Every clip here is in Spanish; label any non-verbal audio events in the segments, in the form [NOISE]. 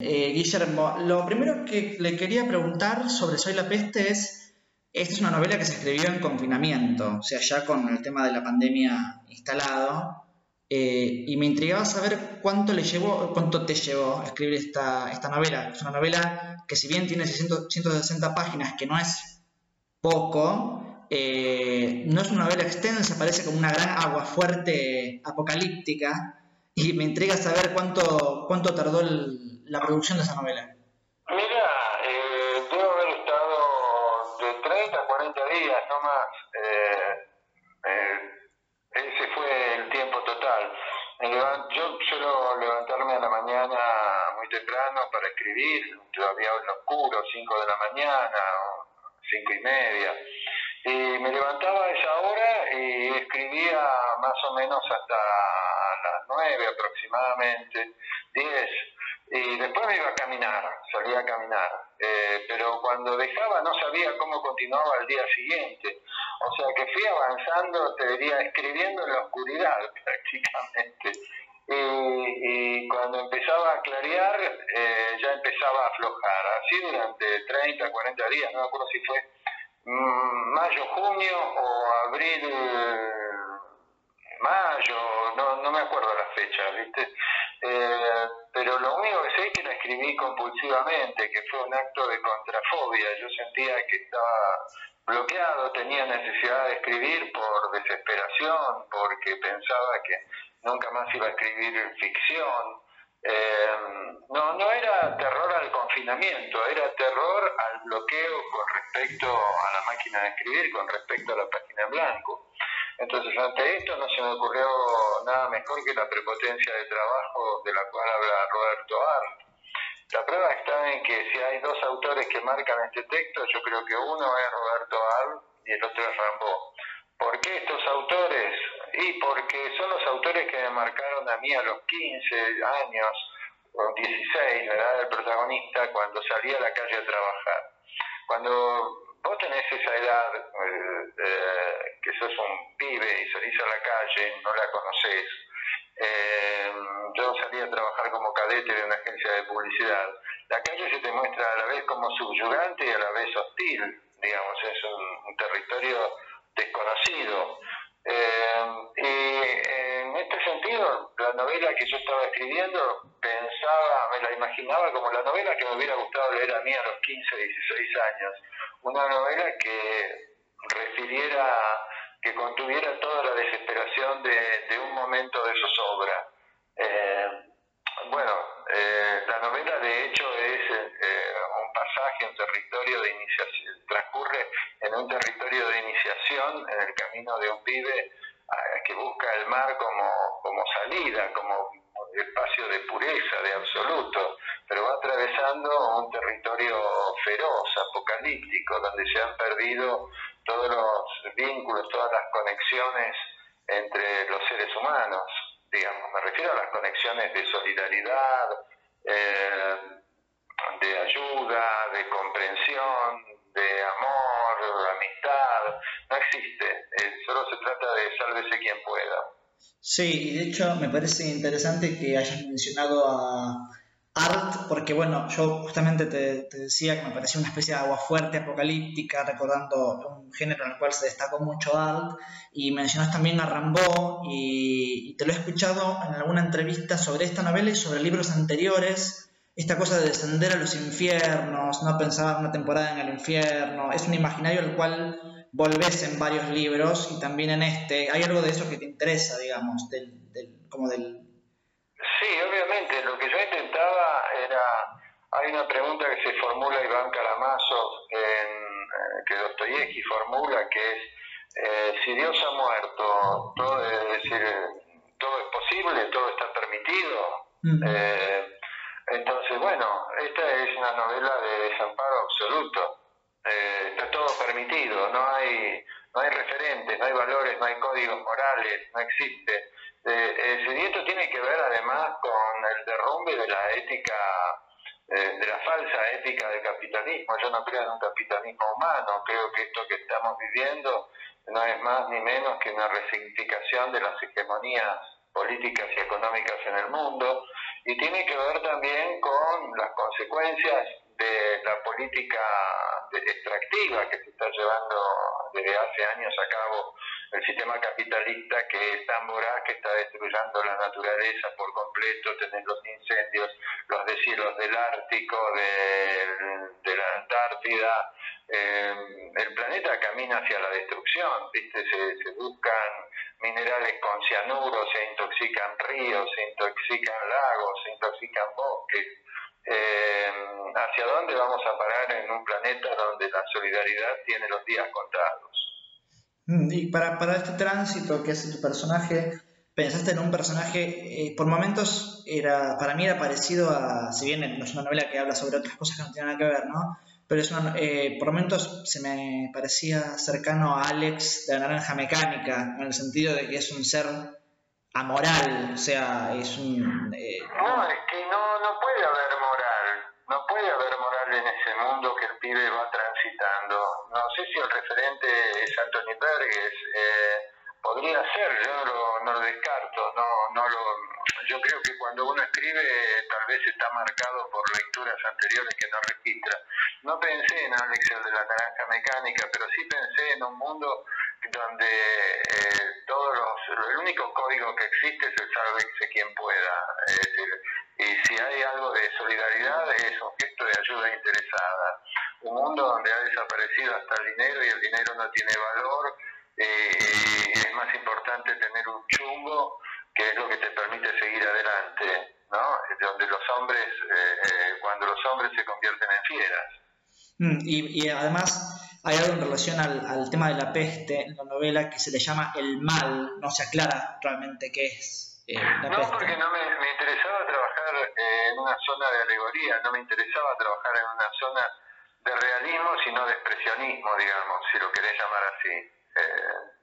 Eh, Guillermo, lo primero que le quería preguntar sobre Soy la Peste es, esta es una novela que se escribió en confinamiento, o sea, ya con el tema de la pandemia instalado, eh, y me intrigaba saber cuánto le llevó, cuánto te llevó a escribir esta, esta novela. Es una novela que si bien tiene 160 páginas, que no es poco, eh, no es una novela extensa, parece como una gran agua fuerte apocalíptica, y me intriga saber cuánto, cuánto tardó el, la producción de esa novela? Mira, eh, debo haber estado de 30 a 40 días, no más. Eh, eh, ese fue el tiempo total. Yo suelo levantarme a la mañana muy temprano para escribir, todavía en oscuro, 5 de la mañana, 5 y media. Y me levantaba a esa hora y escribía más o menos hasta las 9 aproximadamente, 10 y después me iba a caminar, salía a caminar, eh, pero cuando dejaba no sabía cómo continuaba el día siguiente, o sea que fui avanzando, te diría, escribiendo en la oscuridad [LAUGHS] prácticamente. Y, cuando empezaba a clarear, eh, ya empezaba a aflojar, así durante 30, 40 días, no me acuerdo si fue mm, mayo, junio o abril, mayo, no, no me acuerdo la fecha, ¿viste? Eh, pero lo único que sé es que la escribí compulsivamente, que fue un acto de contrafobia. Yo sentía que estaba bloqueado, tenía necesidad de escribir por desesperación, porque pensaba que nunca más iba a escribir ficción. Eh, no, no era terror al confinamiento, era terror al bloqueo con respecto a la máquina de escribir, con respecto a la página en blanco. Entonces, ante esto no se me ocurrió nada mejor que la prepotencia de trabajo de la cual habla Roberto Arlt. La prueba está en que si hay dos autores que marcan este texto, yo creo que uno es Roberto Arlt y el otro es Rambo. ¿Por qué estos autores? Y porque son los autores que me marcaron a mí a los 15 años, o 16, ¿verdad? El protagonista cuando salía a la calle a trabajar. Cuando vos tenés esa edad, eh, eh, que sos un pibe y salís a la calle, no la conocés. Eh, yo salí a trabajar como cadete de una agencia de publicidad. La calle se te muestra a la vez como subyugante y a la vez hostil, digamos, es un, territorio desconocido. y la novela que yo estaba escribiendo pensaba, me la imaginaba como la novela que me hubiera gustado leer a mí a los 15, 16 años una novela que refiriera, que contuviera toda la desesperación de, un momento de zozobra. Eh, bueno, eh, la novela de hecho es eh, un pasaje, un territorio de iniciación, transcurre en un territorio de iniciación en el camino de un pibe que busca el mar como, como salida, como espacio de pureza, de absoluto, pero va atravesando un territorio feroz, apocalíptico, donde se han perdido todos los vínculos, todas las conexiones entre los seres humanos, digamos, me refiero a las conexiones de solidaridad, eh, de ayuda, de comprensión, de amor, no existe, eh, solo se trata de sálvese quien pueda. Sí, y de hecho me parece interesante que hayas mencionado a Art, porque bueno, yo justamente te, decía que me parecía una especie de agua fuerte, apocalíptica, recordando un género en el cual se destacó mucho Art, y mencionas también a Rambo, y, te lo he escuchado en alguna entrevista sobre esta novela y sobre libros anteriores, esta cosa de descender a los infiernos, no pensar una temporada en el infierno, es un imaginario al cual volvés en varios libros y también en este. ¿Hay algo de eso que te interesa, digamos, del, como del... Sí, obviamente. Lo que yo intentaba era... Hay una pregunta que se formula Iván Karamazov, en, eh, que Dostoyevsky formula, que es, eh, si Dios ha muerto, todo, es decir, todo es posible, todo está permitido. Eh, entonces, bueno, esta es una novela de desamparo absoluto eh, está todo permitido, no hay, no hay referentes, no hay valores, no hay códigos morales, no existe. Eh, y esto tiene que ver además con el derrumbe de la ética, eh, de la falsa ética del capitalismo. Yo no creo en un capitalismo humano, creo que esto que estamos viviendo no es más ni menos que una resignificación de las hegemonías políticas y económicas en el mundo y tiene que ver también con las consecuencias de la política extractiva que se está llevando desde hace años a cabo el sistema capitalista que es tan voraz que está destruyendo la naturaleza por completo, tener los incendios, los deshielos del Ártico, de, la Antártida. Eh, el planeta camina hacia la destrucción, ¿viste? Se, buscan minerales con cianuro, se intoxican ríos, se intoxican lagos, se intoxican bosques. ¿Hacia dónde vamos a parar en un planeta donde la solidaridad tiene los días contados? Mm, y para, para este tránsito que hace tu personaje, pensaste en un personaje, eh, por momentos era, para mí era parecido a, si bien no es una novela que habla sobre otras cosas que no tienen nada que ver, ¿no? Pero es una, eh, por momentos se me parecía cercano a Alex de la Naranja Mecánica, en el sentido de que es un ser amoral, o sea, es un... Eh, no, es que no, no puede haber no puede haber moral en ese mundo que el pibe va transitando. No sé si el referente es Anthony Berges, eh, podría ser, yo no lo, descarto, no, no lo, yo creo que cuando uno escribe tal vez está marcado por lecturas anteriores que no registra. No pensé en Alex el de la naranja mecánica, pero sí pensé en un mundo donde eh, todos los, el único código que existe es el sálvese quien pueda. y si hay algo de solidaridad es un gesto de ayuda interesada. Un mundo donde ha desaparecido hasta el dinero y el dinero no tiene valor. Eh, y es más importante tener un chumbo que es lo que te permite seguir adelante, ¿no? Donde los hombres, eh, cuando los hombres se convierten en fieras. Mm, y, y además hay algo en relación al, al, tema de la peste en la novela que se le llama el mal, no se aclara realmente qué es eh, la no, porque no me, me interesaba trabajar eh, en una zona de alegoría, no me interesaba trabajar en una zona de realismo, sino de expresionismo, digamos, si lo querés llamar así. Eh,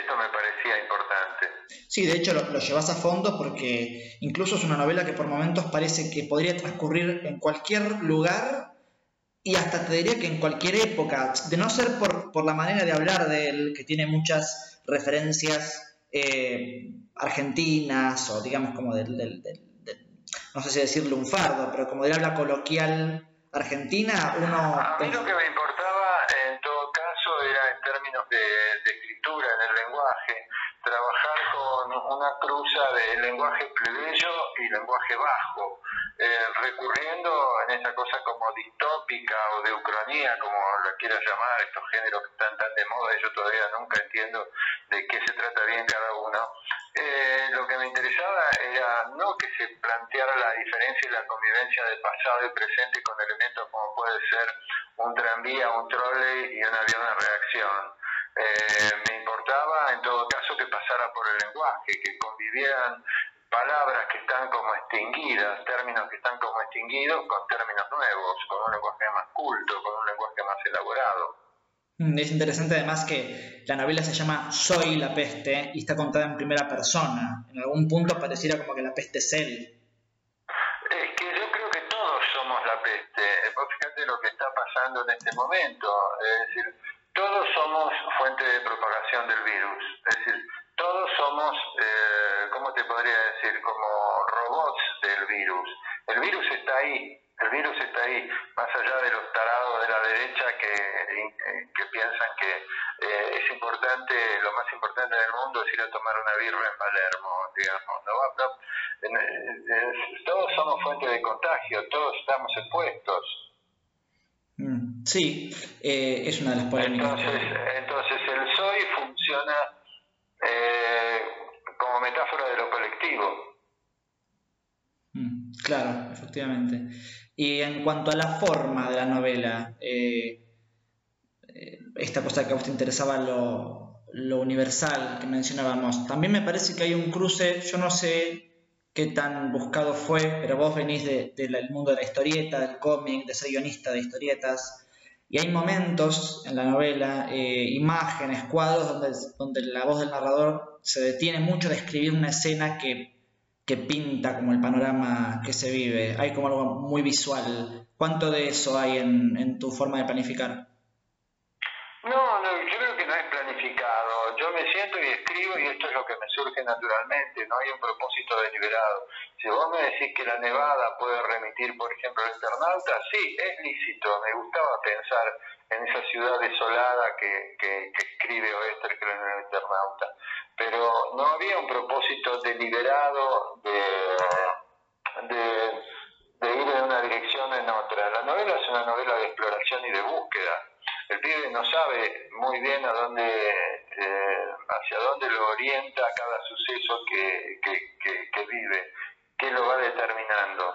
esto me parecía importante. Sí, de hecho lo, lo, llevas a fondo porque incluso es una novela que por momentos parece que podría transcurrir en cualquier lugar y hasta te diría que en cualquier época, de no ser por, por la manera de hablar de él, que tiene muchas referencias eh, argentinas o digamos como del, del, no sé si decirle un fardo, pero como del habla coloquial argentina, uno... A mí lo que me una cruza de lenguaje plebeyo y lenguaje bajo eh, recurriendo en esa cosa como distópica o de ucronía, como la quieras llamar, estos géneros que están tan de moda yo todavía nunca entiendo de qué se trata bien cada uno. Eh, lo que me interesaba era no que se planteara la diferencia y la convivencia de pasado y presente con elementos como puede ser un tranvía, un trolley y un avión de reacción. Eh, me importaba en todo caso que pasara por el lenguaje, que convivieran palabras que están como extinguidas, términos que están como extinguidos con términos nuevos, con un lenguaje más culto, con un lenguaje más elaborado. Mm, es interesante además que la novela se llama Soy la peste y está contada en primera persona. En algún punto pareciera como que la peste es él. Es que yo creo que todos somos la peste. Vos fíjate lo que está pasando en este momento. Es decir, todos somos fuente de propagación del virus. Es decir, todos somos, eh, ¿cómo te podría decir? Como robots del virus. El virus está ahí, el virus está ahí, más allá de los tarados de la derecha que, eh, que piensan que eh, es importante, lo más importante del mundo es ir a tomar una birra en Palermo, digamos. No, todos somos fuente de contagio, todos estamos expuestos. Sí, es una de las polémicas. Entonces, entonces el soy funciona eh, como metáfora de lo colectivo. Mm, claro, efectivamente. Y en cuanto a la forma de la novela, eh, eh, esta cosa que a vos te interesaba, lo, lo, universal que mencionábamos, también me parece que hay un cruce, yo no sé qué tan buscado fue, pero vos venís del de, mundo de la historieta, del cómic, de ser guionista de historietas. Y hay momentos en la novela, eh, imágenes, cuadros, donde, donde la voz del narrador se detiene mucho de escribir una escena que, que pinta como el panorama que se vive. Hay como algo muy visual. ¿Cuánto de eso hay en, en tu forma de planificar? No, no, yo creo que no es planificado. Yo me siento y escribo y esto es lo que me surge naturalmente, no hay un propósito deliberado. Si vos me decís que la nevada puede remitir, por ejemplo, al Eternauta, sí, es lícito, me gustaba pensar en esa ciudad desolada que, que, que escribe Oestergel en el Eternauta, pero no había un propósito deliberado de, de, de ir en una dirección en otra. La novela es una novela de exploración y de búsqueda el pibe no sabe muy bien a dónde, eh, hacia dónde lo orienta cada suceso que, que, vive, qué lo va determinando.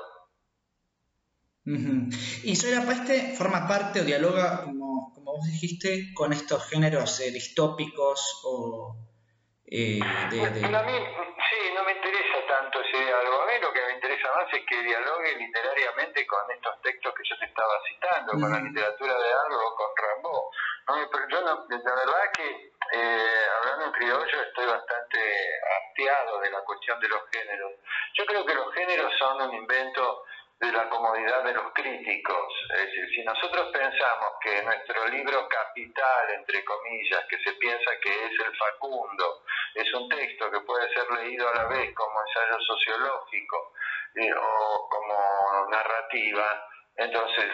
Y Soy Peste forma parte o dialoga, como, como vos dijiste, con estos géneros eh, distópicos o eh, de, de... A mí, sí, no me interesa tanto ese diálogo. Lo que es dialogue literariamente con estos textos que yo te estaba citando, con la literatura de algo, con Rambo. No, pero yo no, la verdad que, eh, hablando en criollo, estoy bastante hastiado de la cuestión de los géneros. Yo creo que los géneros son un invento de la comodidad de los críticos. Es decir, si nosotros pensamos que nuestro libro capital, entre comillas, que se piensa que es el Facundo, es un texto que puede ser leído a la vez como ensayo sociológico eh, o como narrativa, entonces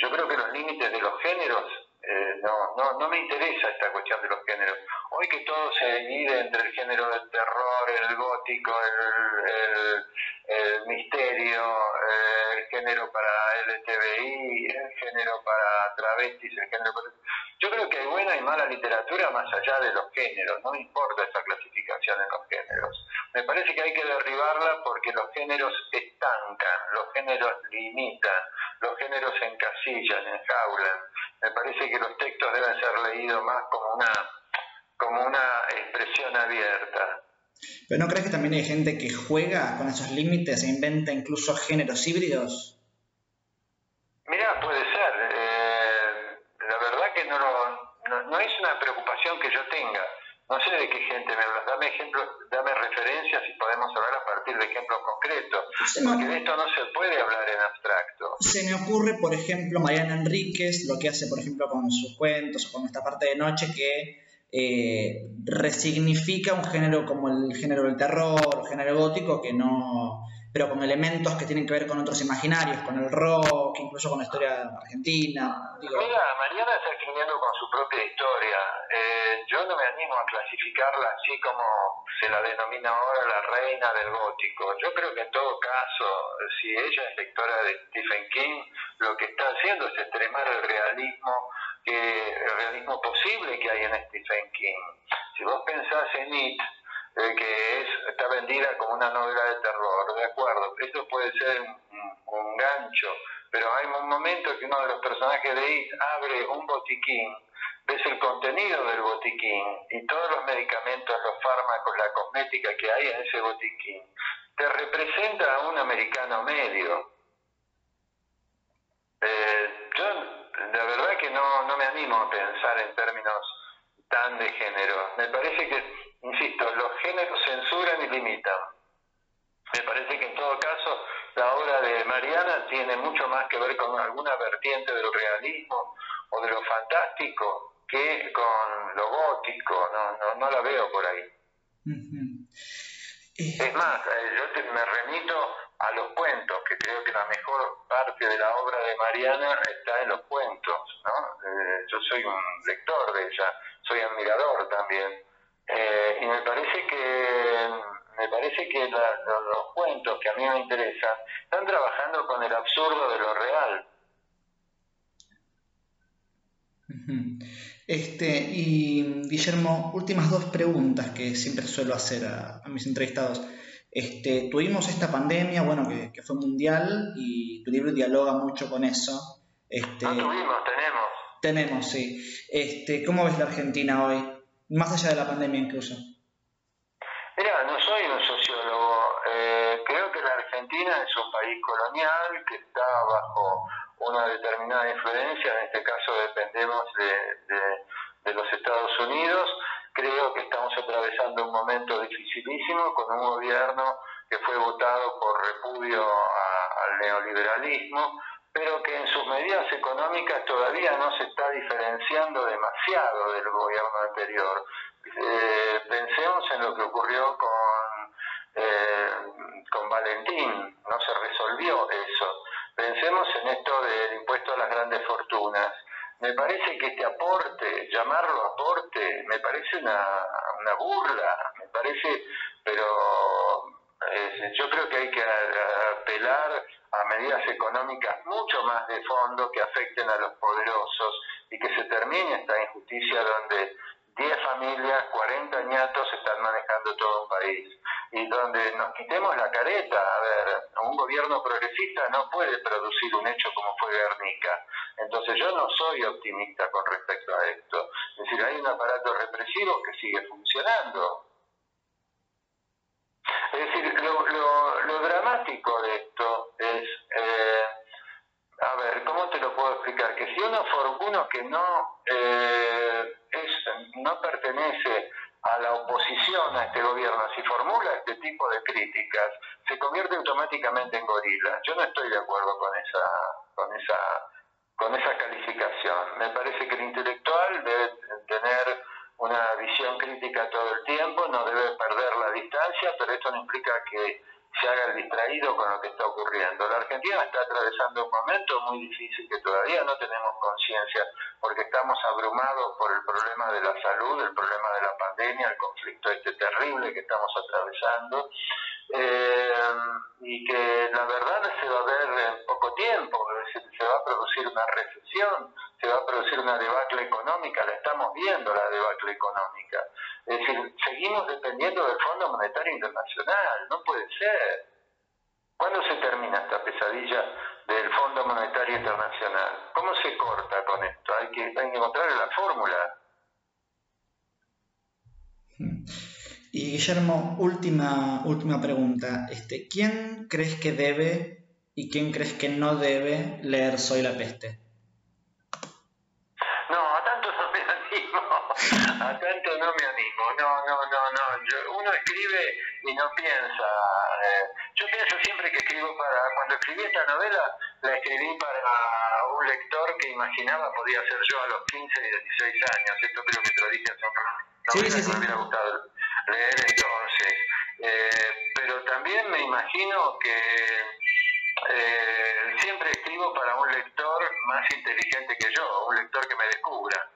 yo creo que los límites de los géneros eh, no, no, no me interesa esta cuestión de los géneros. Hoy que todo se divide entre el género del terror, el gótico, el, misterio, eh, el género para LTBI, el género para travestis, el género para... Yo creo que hay buena y mala literatura más allá de los géneros, no me importa esa clasificación en los géneros. Me parece que hay que derribarla porque los géneros estancan, los géneros limitan, los géneros encasillan, enjaulan. Me parece que los textos deben ser leídos más como una como una expresión abierta. ¿Pero no crees que también hay gente que juega con esos límites e inventa incluso géneros híbridos? Mira, puede ser. Eh, la verdad que no, no, es una preocupación que yo tenga. No sé de qué gente me hablas. Dame ejemplos, dame referencias y podemos hablar a partir de ejemplos concretos. porque de esto no se puede hablar en abstracto. Se me ocurre, por ejemplo, Mariana Enríquez, lo que hace, por ejemplo, con sus cuentos o con esta parte de noche que eh, resignifica un género como el género del terror, el género gótico, que no, pero con elementos que tienen que ver con otros imaginarios, con el rock, incluso con la historia argentina. Mira, Mariana está escribiendo con su propia historia. Eh, yo no me animo a clasificarla así como se la denomina ahora la reina del gótico. Yo creo que en todo caso, si ella es lectora de Stephen King, lo que está haciendo es extremar el realismo que el realismo posible que hay en Stephen King. Si vos pensás en It, eh, que es, está vendida como una novela de terror, de acuerdo, esto puede ser un, gancho, pero hay un momento que uno de los personajes de It abre un botiquín, ves el contenido del botiquín y todos los medicamentos, los fármacos, la cosmética que hay en ese botiquín, te representa a un americano medio. Eh, yo la verdad que no, no me animo a pensar en términos tan de género. Me parece que, insisto, los géneros censuran y limitan. Me parece que en todo caso la obra de Mariana tiene mucho más que ver con alguna vertiente del realismo o de lo fantástico que con lo gótico. No, no, no la veo por ahí. Es más, eh, yo me remito a los cuentos, que creo que la mejor parte de la obra de Mariana está en los cuentos. ¿no? Eh, yo soy un lector de ella, soy admirador también. Eh, y me parece que me parece que los, cuentos que a mí me interesan están trabajando con el absurdo de lo real. Este, y Guillermo, últimas dos preguntas que siempre suelo hacer a mis entrevistados. Este, tuvimos esta pandemia, bueno, que, fue mundial y tu libro dialoga mucho con eso. Este, no tuvimos, tenemos. Tenemos, sí. Este, ¿Cómo ves la Argentina hoy? Más allá de la pandemia incluso. Mira, no soy un sociólogo. Eh, creo que la Argentina es un país colonial que está bajo una determinada influencia. En este caso dependemos de, de los Estados Unidos creo que estamos atravesando un momento dificilísimo con un gobierno que fue votado por repudio al neoliberalismo, pero que en sus medidas económicas todavía no se está diferenciando demasiado del gobierno anterior. Eh, pensemos en lo que ocurrió con, eh, con Valentín, no se resolvió eso. Pensemos en esto del impuesto a las grandes fortunas. Me parece que este aporte, llamarlo aporte, me parece una, una burla, me parece, pero eh, yo creo que hay que apelar a medidas económicas mucho más de fondo que afecten a los poderosos y que se termine esta injusticia donde 10 familias, 40 ñatos están manejando todo un país y donde nos quitemos la careta. A ver, un gobierno progresista no puede producir un hecho como fue Guernica. Entonces yo no soy optimista con respecto a esto. Es decir, hay un aparato represivo que sigue funcionando. Es decir, lo, lo, dramático de esto eh, a ver, ¿cómo te lo puedo explicar? Que si uno, uno que no, eh, es, no pertenece a la oposición a este gobierno, si formula este tipo de críticas, se convierte automáticamente en gorila. Yo no estoy de acuerdo con esa, con esa, con esa calificación. Me parece que el intelectual debe tener una visión crítica todo el tiempo, no debe perder la distancia, pero esto no implica que se haga el distraído con lo que está ocurriendo. La Argentina está atravesando un momento muy difícil que todavía no tenemos conciencia porque estamos abrumados por el problema de la salud, el problema de la pandemia, el conflicto este terrible que estamos atravesando eh, y que la verdad se va a ver en poco tiempo, se va a producir una recesión, se va a producir una debacle económica, la estamos viendo la debacle económica. Es decir, seguimos dependiendo del Fondo Monetario Internacional, no puede ser. ¿Cuándo se termina esta pesadilla del Fondo Monetario Internacional? ¿Cómo se corta con esto? Hay que, hay que encontrar la fórmula. Y Guillermo, última, última pregunta. Este, ¿Quién crees que debe y quién crees que no debe leer Soy la Peste? No. [LAUGHS] A tanto no me animo. No, no, no, no. uno escribe y no piensa. Eh, yo pienso siempre que escribo para. Cuando escribí esta novela, la escribí para un lector que imaginaba podía ser yo a los 15 y 16 años. Esto creo que te lo dije hace un rato. No sí, sí, sí. me hubiera gustado leer entonces. Eh, pero también me imagino que eh, siempre escribo para un lector más inteligente que yo, un lector que me descubra.